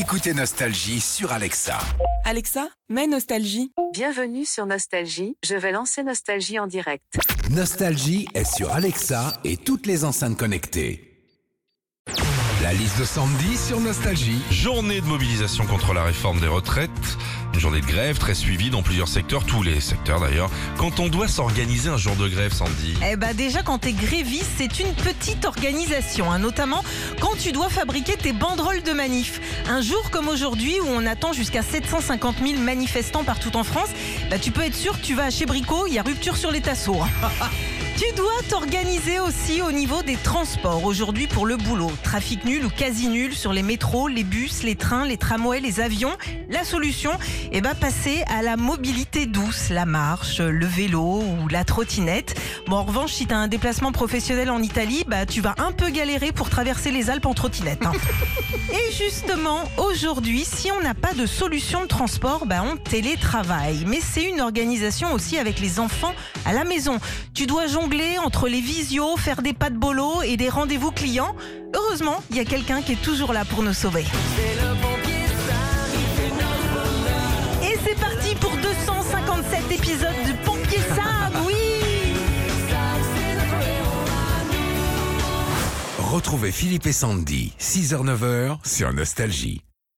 Écoutez Nostalgie sur Alexa. Alexa, mets Nostalgie. Bienvenue sur Nostalgie, je vais lancer Nostalgie en direct. Nostalgie est sur Alexa et toutes les enceintes connectées. La liste de Sandy sur Nostalgie. Journée de mobilisation contre la réforme des retraites. Une journée de grève très suivie dans plusieurs secteurs, tous les secteurs d'ailleurs. Quand on doit s'organiser un jour de grève, Sandy. Eh bah déjà quand t'es gréviste, c'est une petite organisation, hein, notamment quand tu dois fabriquer tes banderoles de manif. Un jour comme aujourd'hui où on attend jusqu'à 750 000 manifestants partout en France, bah tu peux être sûr que tu vas chez Brico, il y a rupture sur les tasseaux. Tu dois t'organiser aussi au niveau des transports aujourd'hui pour le boulot. Trafic nul ou quasi nul sur les métros, les bus, les trains, les tramways, les avions. La solution, eh ben, passer à la mobilité douce, la marche, le vélo ou la trottinette. Bon, en revanche, si tu as un déplacement professionnel en Italie, bah, tu vas un peu galérer pour traverser les Alpes en trottinette. hein. Et justement, aujourd'hui, si on n'a pas de solution de transport, bah, on télétravaille. Mais c'est une organisation aussi avec les enfants à la maison. Tu dois entre les visios, faire des pas de bolo et des rendez-vous clients. Heureusement, il y a quelqu'un qui est toujours là pour nous sauver. Et c'est parti pour 257 épisodes de Pompier Sam, oui Retrouvez Philippe et Sandy, 6h-9h sur Nostalgie.